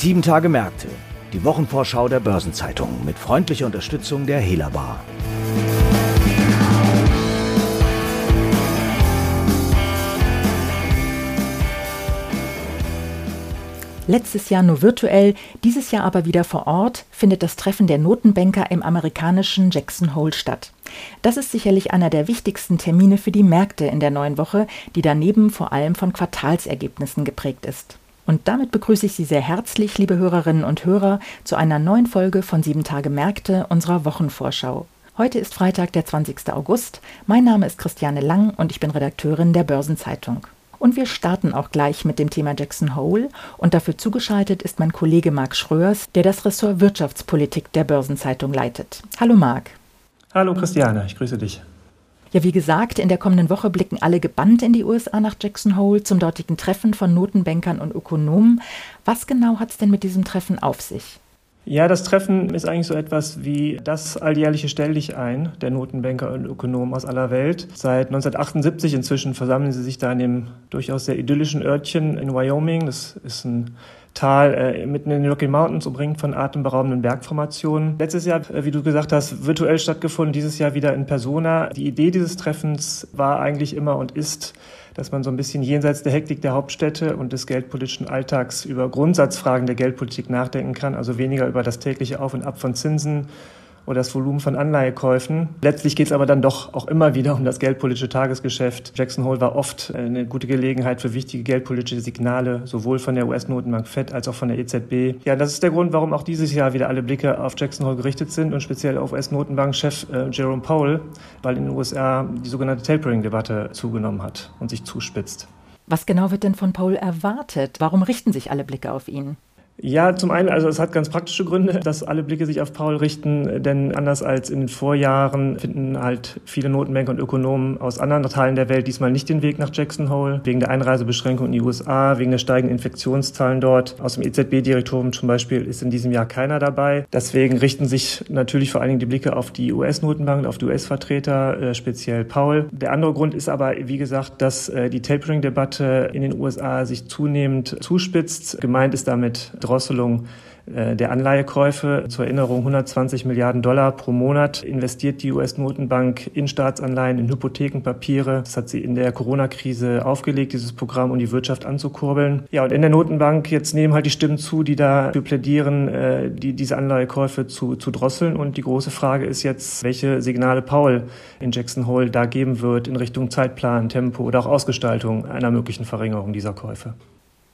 Sieben Tage Märkte, die Wochenvorschau der Börsenzeitung mit freundlicher Unterstützung der Hela Bar. Letztes Jahr nur virtuell, dieses Jahr aber wieder vor Ort, findet das Treffen der Notenbanker im amerikanischen Jackson Hole statt. Das ist sicherlich einer der wichtigsten Termine für die Märkte in der neuen Woche, die daneben vor allem von Quartalsergebnissen geprägt ist. Und damit begrüße ich Sie sehr herzlich, liebe Hörerinnen und Hörer, zu einer neuen Folge von Sieben Tage Märkte unserer Wochenvorschau. Heute ist Freitag, der 20. August. Mein Name ist Christiane Lang und ich bin Redakteurin der Börsenzeitung. Und wir starten auch gleich mit dem Thema Jackson Hole. Und dafür zugeschaltet ist mein Kollege Marc Schröers, der das Ressort Wirtschaftspolitik der Börsenzeitung leitet. Hallo Marc. Hallo Christiane, ich grüße dich. Ja, wie gesagt, in der kommenden Woche blicken alle gebannt in die USA nach Jackson Hole zum dortigen Treffen von Notenbankern und Ökonomen. Was genau hat es denn mit diesem Treffen auf sich? Ja, das Treffen ist eigentlich so etwas wie das alljährliche Stell dich ein der Notenbanker und Ökonomen aus aller Welt. Seit 1978 inzwischen versammeln sie sich da in dem durchaus sehr idyllischen Örtchen in Wyoming. Das ist ein Tal äh, mitten in den Rocky Mountains, umringt von atemberaubenden Bergformationen. Letztes Jahr, äh, wie du gesagt hast, virtuell stattgefunden, dieses Jahr wieder in Persona. Die Idee dieses Treffens war eigentlich immer und ist, dass man so ein bisschen jenseits der Hektik der Hauptstädte und des geldpolitischen Alltags über Grundsatzfragen der Geldpolitik nachdenken kann, also weniger über das tägliche Auf und Ab von Zinsen oder das Volumen von Anleihekäufen. Letztlich geht es aber dann doch auch immer wieder um das geldpolitische Tagesgeschäft. Jackson Hole war oft äh, eine gute Gelegenheit für wichtige geldpolitische Signale, sowohl von der US-Notenbank Fed als auch von der EZB. Ja, das ist der Grund, warum auch dieses Jahr wieder alle Blicke auf Jackson Hole gerichtet sind und speziell auf US-Notenbankchef äh, Jerome Powell, weil in den USA die sogenannte Tapering-Debatte zugenommen hat und sich zuspitzt. Was genau wird denn von Powell erwartet? Warum richten sich alle Blicke auf ihn? Ja, zum einen, also es hat ganz praktische Gründe, dass alle Blicke sich auf Paul richten, denn anders als in den Vorjahren finden halt viele Notenbanker und Ökonomen aus anderen Teilen der Welt diesmal nicht den Weg nach Jackson Hole, wegen der Einreisebeschränkung in die USA, wegen der steigenden Infektionszahlen dort. Aus dem EZB-Direktorium zum Beispiel ist in diesem Jahr keiner dabei. Deswegen richten sich natürlich vor allen Dingen die Blicke auf die US-Notenbank, auf die US-Vertreter, äh, speziell Paul. Der andere Grund ist aber, wie gesagt, dass äh, die Tapering-Debatte in den USA sich zunehmend zuspitzt. Gemeint ist damit Drosselung äh, der Anleihekäufe. Zur Erinnerung, 120 Milliarden Dollar pro Monat investiert die US-Notenbank in Staatsanleihen, in Hypothekenpapiere. Das hat sie in der Corona-Krise aufgelegt, dieses Programm, um die Wirtschaft anzukurbeln. Ja, und in der Notenbank jetzt nehmen halt die Stimmen zu, die dafür plädieren, äh, die, diese Anleihekäufe zu, zu drosseln. Und die große Frage ist jetzt, welche Signale Paul in Jackson Hole da geben wird in Richtung Zeitplan, Tempo oder auch Ausgestaltung einer möglichen Verringerung dieser Käufe.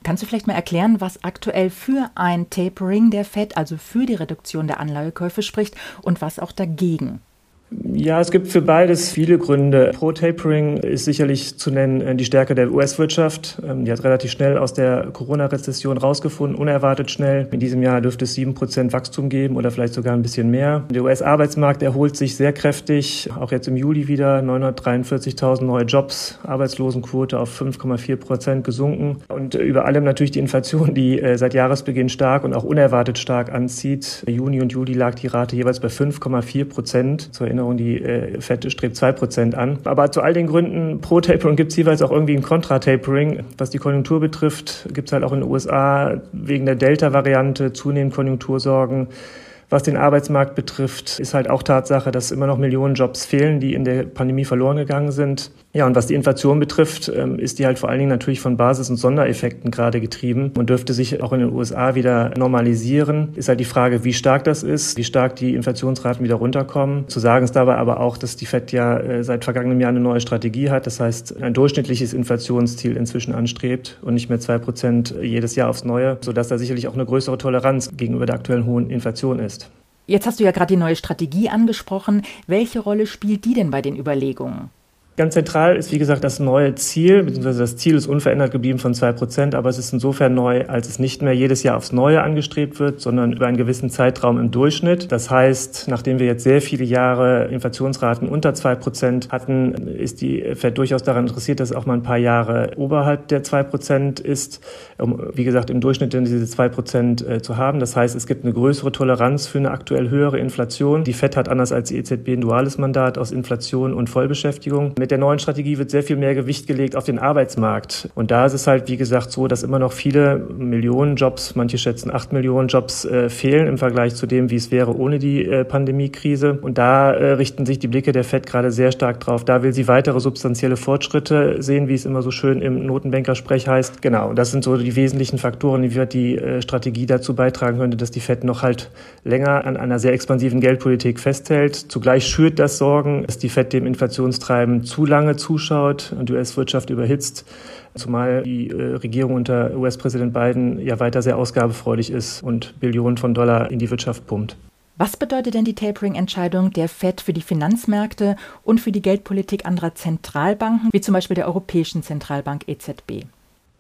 Kannst du vielleicht mal erklären, was aktuell für ein Tapering der FED, also für die Reduktion der Anleihekäufe spricht und was auch dagegen? Ja, es gibt für beides viele Gründe. Pro Tapering ist sicherlich zu nennen äh, die Stärke der US-Wirtschaft. Ähm, die hat relativ schnell aus der Corona-Rezession rausgefunden, unerwartet schnell. In diesem Jahr dürfte es sieben Prozent Wachstum geben oder vielleicht sogar ein bisschen mehr. Der US-Arbeitsmarkt erholt sich sehr kräftig, auch jetzt im Juli wieder 943.000 neue Jobs, Arbeitslosenquote auf 5,4 Prozent gesunken und über allem natürlich die Inflation, die äh, seit Jahresbeginn stark und auch unerwartet stark anzieht. Juni und Juli lag die Rate jeweils bei 5,4 Prozent. Zur Erinnerung, die äh, FED strebt 2% an. Aber zu all den Gründen pro Tapering gibt es jeweils auch irgendwie ein Kontra-Tapering. Was die Konjunktur betrifft, gibt es halt auch in den USA wegen der Delta-Variante zunehmend Konjunktursorgen. Was den Arbeitsmarkt betrifft, ist halt auch Tatsache, dass immer noch Millionen Jobs fehlen, die in der Pandemie verloren gegangen sind. Ja, und was die Inflation betrifft, ähm, ist die halt vor allen Dingen natürlich von Basis- und Sondereffekten gerade getrieben und dürfte sich auch in den USA wieder normalisieren. Ist halt die Frage, wie stark das ist, wie stark die Inflationsraten wieder runterkommen. Zu sagen ist dabei aber auch, dass die FED ja äh, seit vergangenem Jahr eine neue Strategie hat. Das heißt, ein durchschnittliches Inflationsziel inzwischen anstrebt und nicht mehr zwei Prozent jedes Jahr aufs Neue, sodass da sicherlich auch eine größere Toleranz gegenüber der aktuellen hohen Inflation ist. Jetzt hast du ja gerade die neue Strategie angesprochen. Welche Rolle spielt die denn bei den Überlegungen? Ganz zentral ist, wie gesagt, das neue Ziel, beziehungsweise das Ziel ist unverändert geblieben von zwei Prozent, aber es ist insofern neu, als es nicht mehr jedes Jahr aufs Neue angestrebt wird, sondern über einen gewissen Zeitraum im Durchschnitt. Das heißt, nachdem wir jetzt sehr viele Jahre Inflationsraten unter zwei Prozent hatten, ist die Fed durchaus daran interessiert, dass es auch mal ein paar Jahre oberhalb der zwei Prozent ist, um, wie gesagt, im Durchschnitt diese zwei Prozent äh, zu haben. Das heißt, es gibt eine größere Toleranz für eine aktuell höhere Inflation. Die Fed hat anders als die EZB ein duales Mandat aus Inflation und Vollbeschäftigung Mit der neuen Strategie wird sehr viel mehr Gewicht gelegt auf den Arbeitsmarkt. Und da ist es halt, wie gesagt, so, dass immer noch viele Millionen Jobs, manche schätzen acht Millionen Jobs, äh, fehlen im Vergleich zu dem, wie es wäre ohne die äh, Pandemiekrise. Und da äh, richten sich die Blicke der FED gerade sehr stark drauf. Da will sie weitere substanzielle Fortschritte sehen, wie es immer so schön im Notenbankersprech heißt. Genau, das sind so die wesentlichen Faktoren, wie wird die äh, Strategie dazu beitragen könnte, dass die FED noch halt länger an einer sehr expansiven Geldpolitik festhält. Zugleich schürt das Sorgen, dass die FED dem Inflationstreiben zu lange zuschaut und die US-Wirtschaft überhitzt, zumal die äh, Regierung unter US-Präsident Biden ja weiter sehr ausgabefreudig ist und Billionen von Dollar in die Wirtschaft pumpt. Was bedeutet denn die Tapering-Entscheidung der Fed für die Finanzmärkte und für die Geldpolitik anderer Zentralbanken, wie zum Beispiel der Europäischen Zentralbank EZB?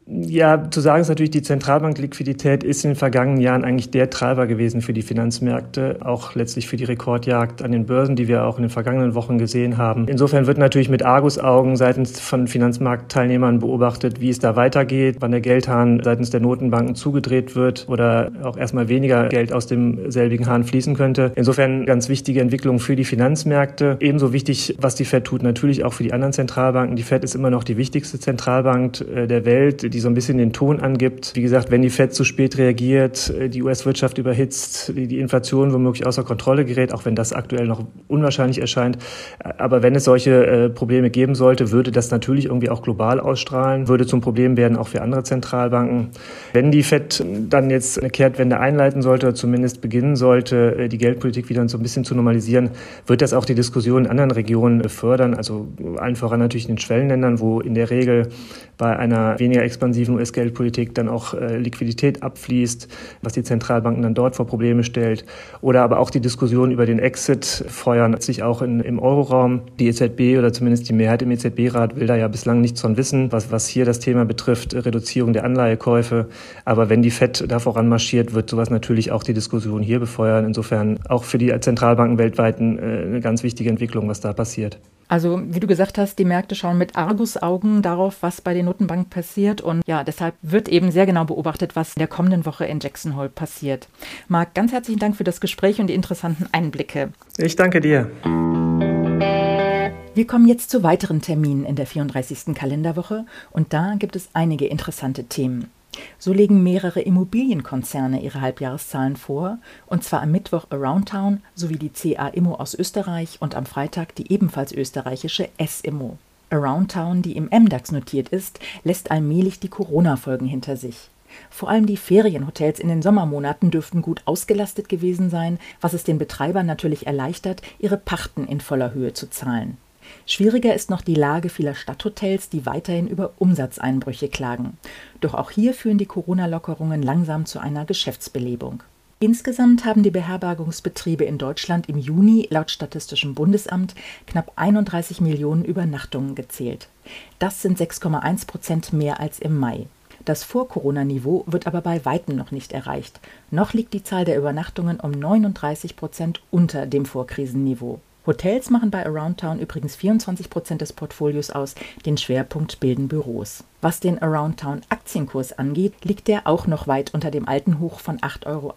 Ja, zu sagen ist natürlich, die Zentralbankliquidität ist in den vergangenen Jahren eigentlich der Treiber gewesen für die Finanzmärkte, auch letztlich für die Rekordjagd an den Börsen, die wir auch in den vergangenen Wochen gesehen haben. Insofern wird natürlich mit Argusaugen seitens von Finanzmarktteilnehmern beobachtet, wie es da weitergeht, wann der Geldhahn seitens der Notenbanken zugedreht wird oder auch erstmal weniger Geld aus dem selbigen Hahn fließen könnte. Insofern ganz wichtige Entwicklung für die Finanzmärkte. Ebenso wichtig, was die Fed tut, natürlich auch für die anderen Zentralbanken. Die Fed ist immer noch die wichtigste Zentralbank äh, der Welt die so ein bisschen den Ton angibt. Wie gesagt, wenn die Fed zu spät reagiert, äh, die US-Wirtschaft überhitzt, die Inflation womöglich außer Kontrolle gerät, auch wenn das aktuell noch unwahrscheinlich erscheint. Aber wenn es solche äh, Probleme geben sollte, würde das natürlich irgendwie auch global ausstrahlen, würde zum Problem werden auch für andere Zentralbanken. Wenn die Fed dann jetzt eine Kehrtwende einleiten sollte, oder zumindest beginnen sollte, äh, die Geldpolitik wieder so ein bisschen zu normalisieren, wird das auch die Diskussion in anderen Regionen fördern, also allen voran natürlich in den Schwellenländern, wo in der Regel bei einer weniger expansiven US-Geldpolitik dann auch äh, Liquidität abfließt, was die Zentralbanken dann dort vor Probleme stellt. Oder aber auch die Diskussion über den Exit feuern sich auch in, im Euroraum. Die EZB oder zumindest die Mehrheit im EZB-Rat will da ja bislang nichts von wissen, was, was hier das Thema betrifft, Reduzierung der Anleihekäufe. Aber wenn die FED da voran marschiert, wird sowas natürlich auch die Diskussion hier befeuern. Insofern auch für die Zentralbanken weltweit äh, eine ganz wichtige Entwicklung, was da passiert. Also, wie du gesagt hast, die Märkte schauen mit Argusaugen darauf, was bei den Notenbanken passiert. Und ja, deshalb wird eben sehr genau beobachtet, was in der kommenden Woche in Jackson Hole passiert. Marc, ganz herzlichen Dank für das Gespräch und die interessanten Einblicke. Ich danke dir. Wir kommen jetzt zu weiteren Terminen in der 34. Kalenderwoche und da gibt es einige interessante Themen. So legen mehrere Immobilienkonzerne ihre Halbjahreszahlen vor, und zwar am Mittwoch Aroundtown sowie die CA Immo aus Österreich und am Freitag die ebenfalls österreichische S Immo. Aroundtown, die im MDAX notiert ist, lässt allmählich die Corona-Folgen hinter sich. Vor allem die Ferienhotels in den Sommermonaten dürften gut ausgelastet gewesen sein, was es den Betreibern natürlich erleichtert, ihre Pachten in voller Höhe zu zahlen. Schwieriger ist noch die Lage vieler Stadthotels, die weiterhin über Umsatzeinbrüche klagen. Doch auch hier führen die Corona-Lockerungen langsam zu einer Geschäftsbelebung. Insgesamt haben die Beherbergungsbetriebe in Deutschland im Juni laut Statistischem Bundesamt knapp 31 Millionen Übernachtungen gezählt. Das sind 6,1 Prozent mehr als im Mai. Das Vor-Corona-Niveau wird aber bei weitem noch nicht erreicht. Noch liegt die Zahl der Übernachtungen um 39 Prozent unter dem Vorkrisenniveau. Hotels machen bei Aroundtown übrigens 24 Prozent des Portfolios aus, den Schwerpunkt bilden Büros. Was den Aroundtown Aktienkurs angeht, liegt der auch noch weit unter dem alten Hoch von 8,80 Euro.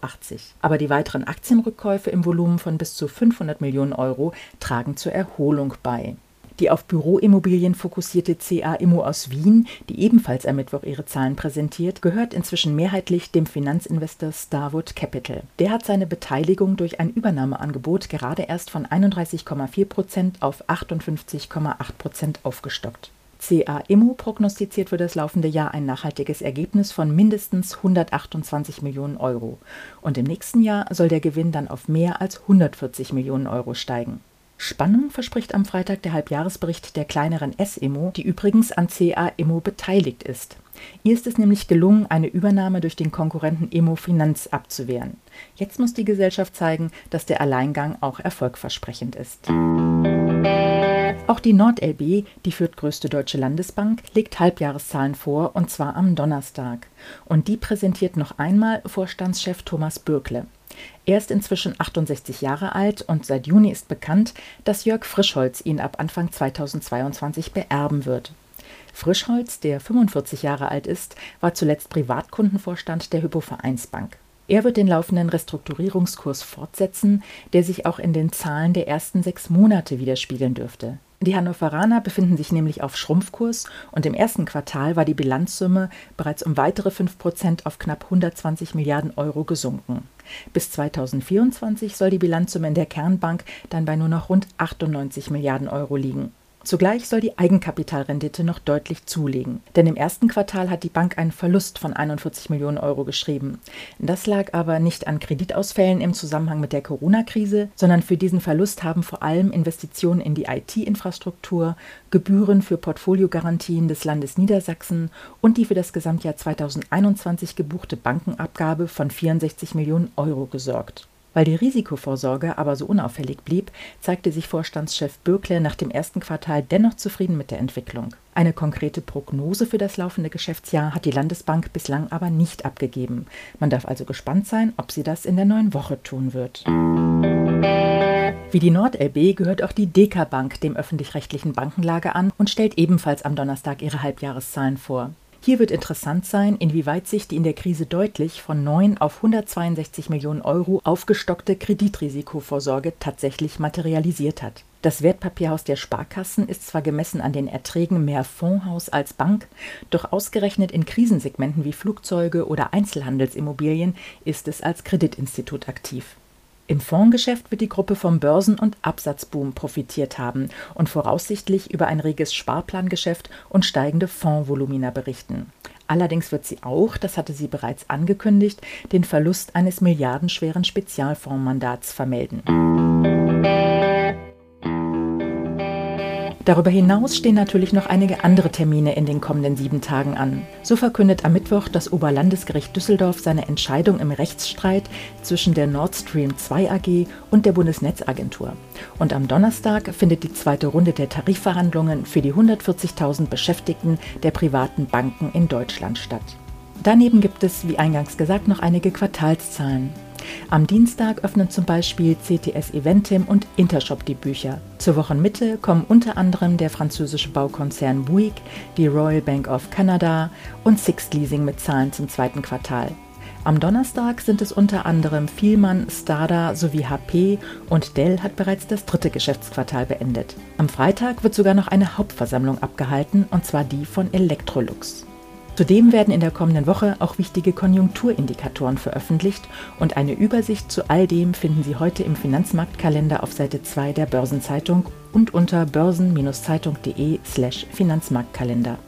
Aber die weiteren Aktienrückkäufe im Volumen von bis zu 500 Millionen Euro tragen zur Erholung bei. Die auf Büroimmobilien fokussierte CA Immo aus Wien, die ebenfalls am Mittwoch ihre Zahlen präsentiert, gehört inzwischen mehrheitlich dem Finanzinvestor Starwood Capital. Der hat seine Beteiligung durch ein Übernahmeangebot gerade erst von 31,4 Prozent auf 58,8 Prozent aufgestockt. CA Immo prognostiziert für das laufende Jahr ein nachhaltiges Ergebnis von mindestens 128 Millionen Euro. Und im nächsten Jahr soll der Gewinn dann auf mehr als 140 Millionen Euro steigen. Spannung verspricht am Freitag der Halbjahresbericht der kleineren S-Immo, die übrigens an CA Immo beteiligt ist. Ihr ist es nämlich gelungen, eine Übernahme durch den Konkurrenten Immo Finanz abzuwehren. Jetzt muss die Gesellschaft zeigen, dass der Alleingang auch erfolgversprechend ist. Auch die NordLB, die viertgrößte deutsche Landesbank, legt Halbjahreszahlen vor, und zwar am Donnerstag. Und die präsentiert noch einmal Vorstandschef Thomas Bürkle. Er ist inzwischen 68 Jahre alt und seit Juni ist bekannt, dass Jörg Frischholz ihn ab Anfang 2022 beerben wird. Frischholz, der 45 Jahre alt ist, war zuletzt Privatkundenvorstand der Hypovereinsbank. Er wird den laufenden Restrukturierungskurs fortsetzen, der sich auch in den Zahlen der ersten sechs Monate widerspiegeln dürfte. Die Hannoveraner befinden sich nämlich auf Schrumpfkurs und im ersten Quartal war die Bilanzsumme bereits um weitere 5 Prozent auf knapp 120 Milliarden Euro gesunken. Bis 2024 soll die Bilanzsumme in der Kernbank dann bei nur noch rund 98 Milliarden Euro liegen. Zugleich soll die Eigenkapitalrendite noch deutlich zulegen, denn im ersten Quartal hat die Bank einen Verlust von 41 Millionen Euro geschrieben. Das lag aber nicht an Kreditausfällen im Zusammenhang mit der Corona-Krise, sondern für diesen Verlust haben vor allem Investitionen in die IT-Infrastruktur, Gebühren für Portfoliogarantien des Landes Niedersachsen und die für das Gesamtjahr 2021 gebuchte Bankenabgabe von 64 Millionen Euro gesorgt. Weil die Risikovorsorge aber so unauffällig blieb, zeigte sich Vorstandschef Bürkle nach dem ersten Quartal dennoch zufrieden mit der Entwicklung. Eine konkrete Prognose für das laufende Geschäftsjahr hat die Landesbank bislang aber nicht abgegeben. Man darf also gespannt sein, ob sie das in der neuen Woche tun wird. Wie die NordLB gehört auch die DK Bank dem öffentlich-rechtlichen Bankenlager an und stellt ebenfalls am Donnerstag ihre Halbjahreszahlen vor. Hier wird interessant sein, inwieweit sich die in der Krise deutlich von 9 auf 162 Millionen Euro aufgestockte Kreditrisikovorsorge tatsächlich materialisiert hat. Das Wertpapierhaus der Sparkassen ist zwar gemessen an den Erträgen mehr Fondshaus als Bank, doch ausgerechnet in Krisensegmenten wie Flugzeuge oder Einzelhandelsimmobilien ist es als Kreditinstitut aktiv. Im Fondsgeschäft wird die Gruppe vom Börsen- und Absatzboom profitiert haben und voraussichtlich über ein reges Sparplangeschäft und steigende Fondsvolumina berichten. Allerdings wird sie auch, das hatte sie bereits angekündigt, den Verlust eines milliardenschweren Spezialfondsmandats vermelden. Darüber hinaus stehen natürlich noch einige andere Termine in den kommenden sieben Tagen an. So verkündet am Mittwoch das Oberlandesgericht Düsseldorf seine Entscheidung im Rechtsstreit zwischen der Nord Stream 2 AG und der Bundesnetzagentur. Und am Donnerstag findet die zweite Runde der Tarifverhandlungen für die 140.000 Beschäftigten der privaten Banken in Deutschland statt. Daneben gibt es, wie eingangs gesagt, noch einige Quartalszahlen. Am Dienstag öffnen zum Beispiel CTS Eventim und Intershop die Bücher. Zur Wochenmitte kommen unter anderem der französische Baukonzern Bouygues, die Royal Bank of Canada und Sixt Leasing mit Zahlen zum zweiten Quartal. Am Donnerstag sind es unter anderem Vielmann, Stada sowie HP und Dell hat bereits das dritte Geschäftsquartal beendet. Am Freitag wird sogar noch eine Hauptversammlung abgehalten, und zwar die von Electrolux. Zudem werden in der kommenden Woche auch wichtige Konjunkturindikatoren veröffentlicht und eine Übersicht zu all dem finden Sie heute im Finanzmarktkalender auf Seite 2 der Börsenzeitung und unter börsen-zeitung.de/slash Finanzmarktkalender.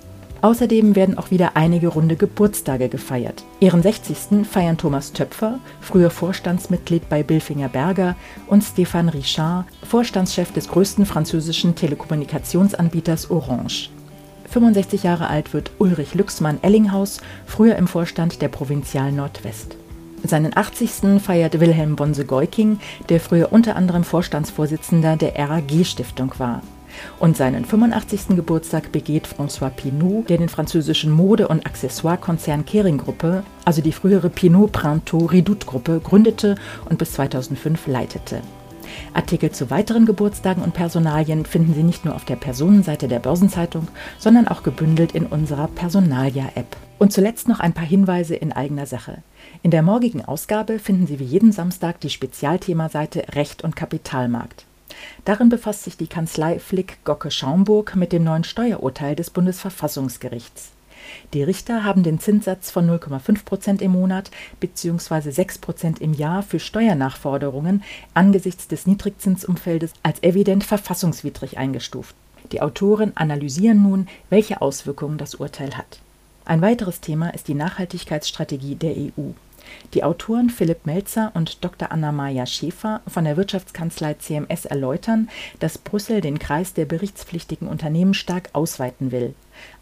Außerdem werden auch wieder einige runde Geburtstage gefeiert. Ihren 60. feiern Thomas Töpfer, früher Vorstandsmitglied bei Bilfinger Berger, und Stéphane Richard, Vorstandschef des größten französischen Telekommunikationsanbieters Orange. 65 Jahre alt wird Ulrich Lüxmann-Ellinghaus, früher im Vorstand der Provinzial Nordwest. Seinen 80. feiert Wilhelm Bonse-Geuking, der früher unter anderem Vorstandsvorsitzender der RAG-Stiftung war. Und seinen 85. Geburtstag begeht François Pinault, der den französischen Mode- und Accessoire-Konzern Kering-Gruppe, also die frühere Pinot Printemps Redoute-Gruppe, gründete und bis 2005 leitete. Artikel zu weiteren Geburtstagen und Personalien finden Sie nicht nur auf der Personenseite der Börsenzeitung, sondern auch gebündelt in unserer Personalia-App. Und zuletzt noch ein paar Hinweise in eigener Sache. In der morgigen Ausgabe finden Sie wie jeden Samstag die Spezialthemaseite Recht und Kapitalmarkt. Darin befasst sich die Kanzlei Flick Gocke Schaumburg mit dem neuen Steuerurteil des Bundesverfassungsgerichts. Die Richter haben den Zinssatz von 0,5 Prozent im Monat bzw. 6 Prozent im Jahr für Steuernachforderungen angesichts des Niedrigzinsumfeldes als evident verfassungswidrig eingestuft. Die Autoren analysieren nun, welche Auswirkungen das Urteil hat. Ein weiteres Thema ist die Nachhaltigkeitsstrategie der EU. Die Autoren Philipp Melzer und Dr. Anna-Maja Schäfer von der Wirtschaftskanzlei CMS erläutern, dass Brüssel den Kreis der berichtspflichtigen Unternehmen stark ausweiten will.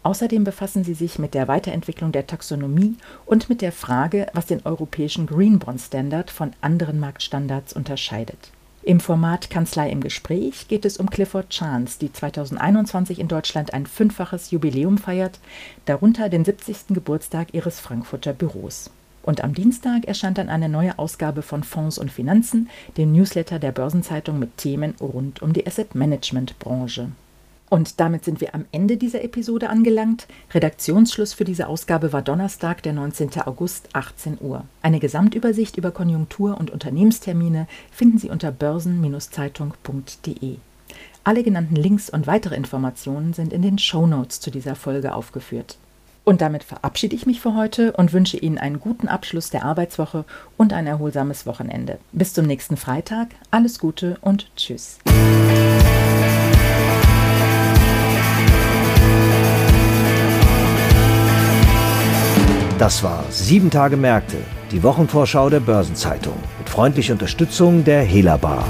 Außerdem befassen sie sich mit der Weiterentwicklung der Taxonomie und mit der Frage, was den europäischen Green Bond Standard von anderen Marktstandards unterscheidet. Im Format Kanzlei im Gespräch geht es um Clifford Chance, die 2021 in Deutschland ein fünffaches Jubiläum feiert, darunter den 70. Geburtstag ihres Frankfurter Büros. Und am Dienstag erscheint dann eine neue Ausgabe von Fonds und Finanzen, dem Newsletter der Börsenzeitung mit Themen rund um die Asset Management Branche. Und damit sind wir am Ende dieser Episode angelangt. Redaktionsschluss für diese Ausgabe war Donnerstag, der 19. August, 18 Uhr. Eine Gesamtübersicht über Konjunktur- und Unternehmenstermine finden Sie unter börsen-zeitung.de. Alle genannten Links und weitere Informationen sind in den Show Notes zu dieser Folge aufgeführt. Und damit verabschiede ich mich für heute und wünsche Ihnen einen guten Abschluss der Arbeitswoche und ein erholsames Wochenende. Bis zum nächsten Freitag, alles Gute und Tschüss. Das war Sieben Tage Märkte, die Wochenvorschau der Börsenzeitung mit freundlicher Unterstützung der Hela Bar.